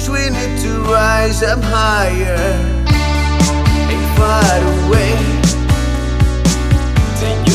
Cause we need to rise up higher and far away. Then you